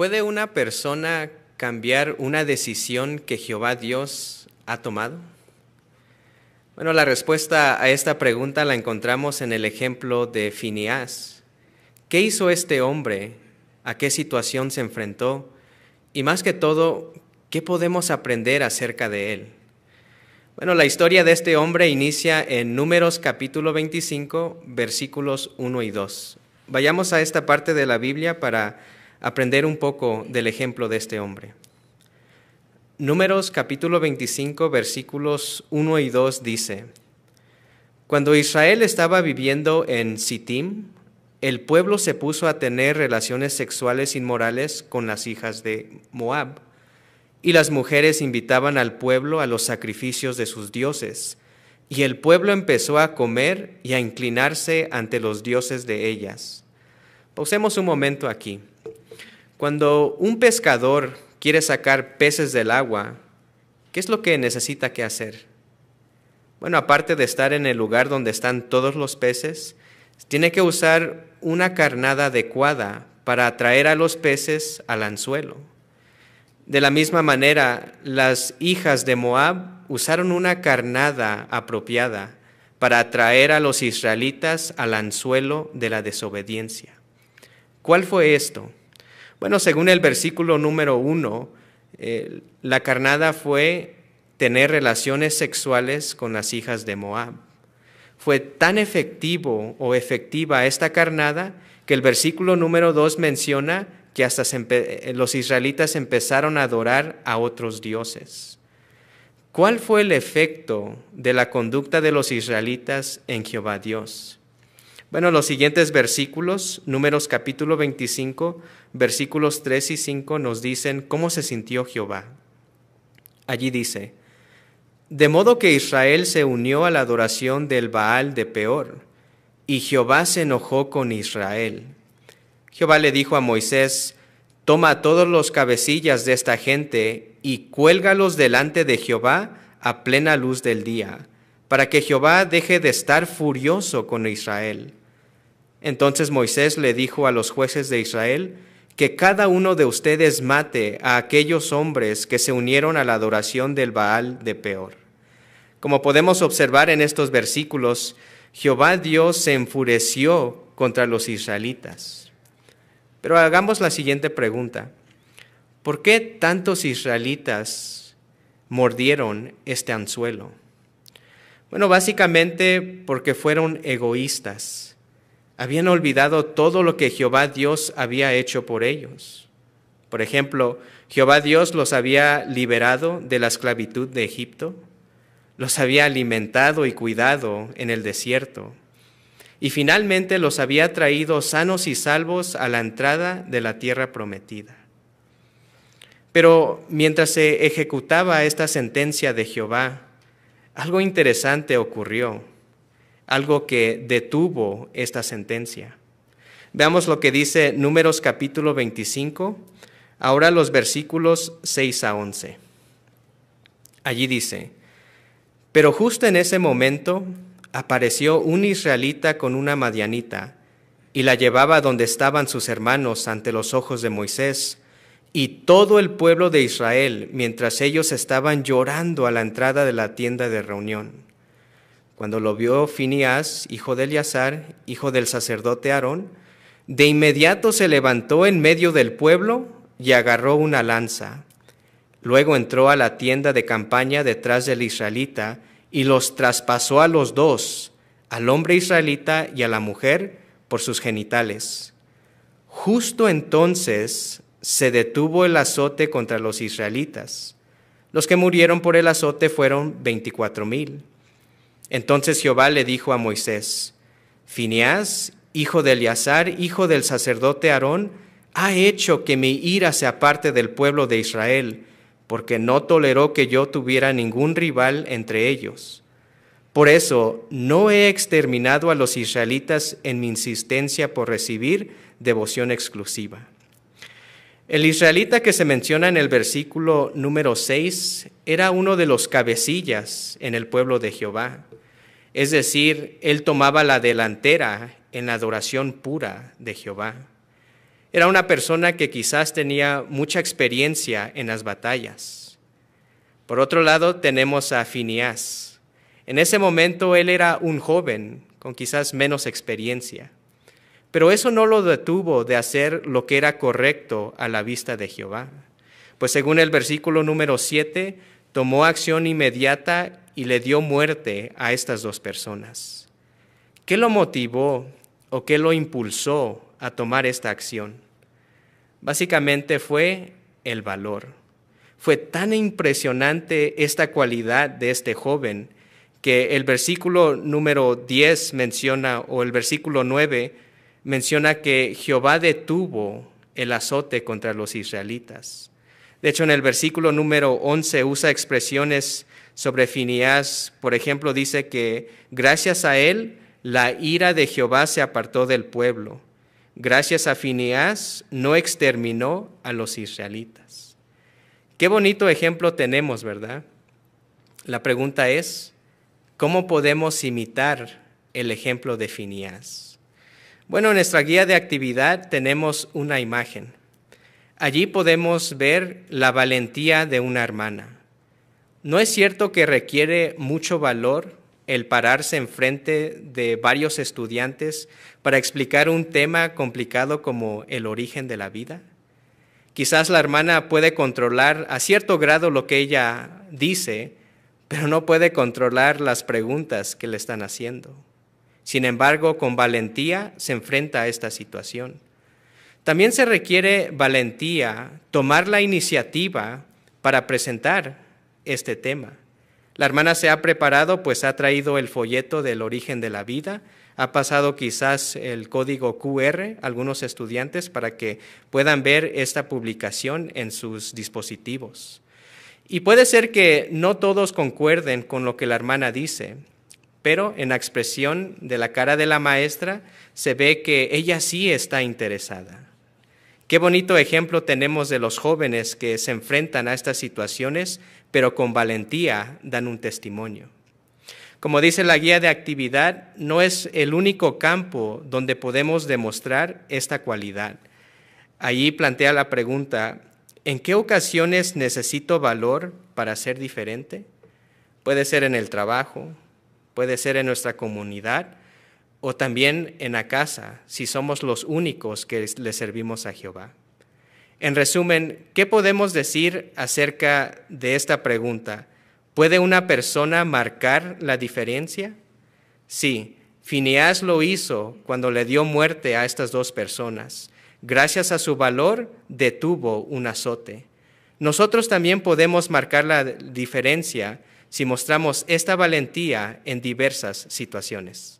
¿Puede una persona cambiar una decisión que Jehová Dios ha tomado? Bueno, la respuesta a esta pregunta la encontramos en el ejemplo de Finiás. ¿Qué hizo este hombre? ¿A qué situación se enfrentó? Y más que todo, ¿qué podemos aprender acerca de él? Bueno, la historia de este hombre inicia en Números capítulo 25, versículos 1 y 2. Vayamos a esta parte de la Biblia para aprender un poco del ejemplo de este hombre. Números capítulo 25 versículos 1 y 2 dice, Cuando Israel estaba viviendo en Sittim, el pueblo se puso a tener relaciones sexuales inmorales con las hijas de Moab, y las mujeres invitaban al pueblo a los sacrificios de sus dioses, y el pueblo empezó a comer y a inclinarse ante los dioses de ellas. Pausemos un momento aquí. Cuando un pescador quiere sacar peces del agua, ¿qué es lo que necesita que hacer? Bueno, aparte de estar en el lugar donde están todos los peces, tiene que usar una carnada adecuada para atraer a los peces al anzuelo. De la misma manera, las hijas de Moab usaron una carnada apropiada para atraer a los israelitas al anzuelo de la desobediencia. ¿Cuál fue esto? Bueno, según el versículo número uno, eh, la carnada fue tener relaciones sexuales con las hijas de Moab. Fue tan efectivo o efectiva esta carnada que el versículo número dos menciona que hasta eh, los israelitas empezaron a adorar a otros dioses. ¿Cuál fue el efecto de la conducta de los israelitas en Jehová Dios? Bueno, los siguientes versículos, números capítulo 25, versículos 3 y 5 nos dicen cómo se sintió Jehová. Allí dice, de modo que Israel se unió a la adoración del Baal de Peor, y Jehová se enojó con Israel. Jehová le dijo a Moisés, toma todos los cabecillas de esta gente y cuélgalos delante de Jehová a plena luz del día, para que Jehová deje de estar furioso con Israel. Entonces Moisés le dijo a los jueces de Israel, que cada uno de ustedes mate a aquellos hombres que se unieron a la adoración del Baal de Peor. Como podemos observar en estos versículos, Jehová Dios se enfureció contra los israelitas. Pero hagamos la siguiente pregunta. ¿Por qué tantos israelitas mordieron este anzuelo? Bueno, básicamente porque fueron egoístas habían olvidado todo lo que Jehová Dios había hecho por ellos. Por ejemplo, Jehová Dios los había liberado de la esclavitud de Egipto, los había alimentado y cuidado en el desierto, y finalmente los había traído sanos y salvos a la entrada de la tierra prometida. Pero mientras se ejecutaba esta sentencia de Jehová, algo interesante ocurrió algo que detuvo esta sentencia. Veamos lo que dice Números capítulo 25, ahora los versículos 6 a 11. Allí dice, pero justo en ese momento apareció un israelita con una madianita y la llevaba donde estaban sus hermanos ante los ojos de Moisés y todo el pueblo de Israel mientras ellos estaban llorando a la entrada de la tienda de reunión. Cuando lo vio Finías, hijo de Eleazar, hijo del sacerdote Aarón, de inmediato se levantó en medio del pueblo y agarró una lanza. Luego entró a la tienda de campaña detrás del israelita y los traspasó a los dos, al hombre israelita y a la mujer, por sus genitales. Justo entonces se detuvo el azote contra los israelitas. Los que murieron por el azote fueron veinticuatro mil. Entonces Jehová le dijo a Moisés, Fineás, hijo de Eleazar, hijo del sacerdote Aarón, ha hecho que mi ira se aparte del pueblo de Israel, porque no toleró que yo tuviera ningún rival entre ellos. Por eso no he exterminado a los israelitas en mi insistencia por recibir devoción exclusiva. El israelita que se menciona en el versículo número 6 era uno de los cabecillas en el pueblo de Jehová. Es decir, él tomaba la delantera en la adoración pura de Jehová. Era una persona que quizás tenía mucha experiencia en las batallas. Por otro lado, tenemos a Phineas. En ese momento él era un joven con quizás menos experiencia. Pero eso no lo detuvo de hacer lo que era correcto a la vista de Jehová. Pues según el versículo número 7, tomó acción inmediata y le dio muerte a estas dos personas. ¿Qué lo motivó o qué lo impulsó a tomar esta acción? Básicamente fue el valor. Fue tan impresionante esta cualidad de este joven que el versículo número 10 menciona, o el versículo 9 menciona que Jehová detuvo el azote contra los israelitas. De hecho, en el versículo número 11 usa expresiones sobre Fineás. Por ejemplo, dice que gracias a él la ira de Jehová se apartó del pueblo. Gracias a Fineás no exterminó a los israelitas. Qué bonito ejemplo tenemos, ¿verdad? La pregunta es, ¿cómo podemos imitar el ejemplo de Fineás? Bueno, en nuestra guía de actividad tenemos una imagen. Allí podemos ver la valentía de una hermana. ¿No es cierto que requiere mucho valor el pararse enfrente de varios estudiantes para explicar un tema complicado como el origen de la vida? Quizás la hermana puede controlar a cierto grado lo que ella dice, pero no puede controlar las preguntas que le están haciendo. Sin embargo, con valentía se enfrenta a esta situación. También se requiere valentía tomar la iniciativa para presentar este tema. La hermana se ha preparado, pues ha traído el folleto del origen de la vida, ha pasado quizás el código QR a algunos estudiantes para que puedan ver esta publicación en sus dispositivos. Y puede ser que no todos concuerden con lo que la hermana dice, pero en la expresión de la cara de la maestra se ve que ella sí está interesada. Qué bonito ejemplo tenemos de los jóvenes que se enfrentan a estas situaciones, pero con valentía dan un testimonio. Como dice la guía de actividad, no es el único campo donde podemos demostrar esta cualidad. Allí plantea la pregunta, ¿en qué ocasiones necesito valor para ser diferente? Puede ser en el trabajo, puede ser en nuestra comunidad o también en la casa, si somos los únicos que le servimos a Jehová. En resumen, ¿qué podemos decir acerca de esta pregunta? ¿Puede una persona marcar la diferencia? Sí, Phineas lo hizo cuando le dio muerte a estas dos personas. Gracias a su valor detuvo un azote. Nosotros también podemos marcar la diferencia si mostramos esta valentía en diversas situaciones.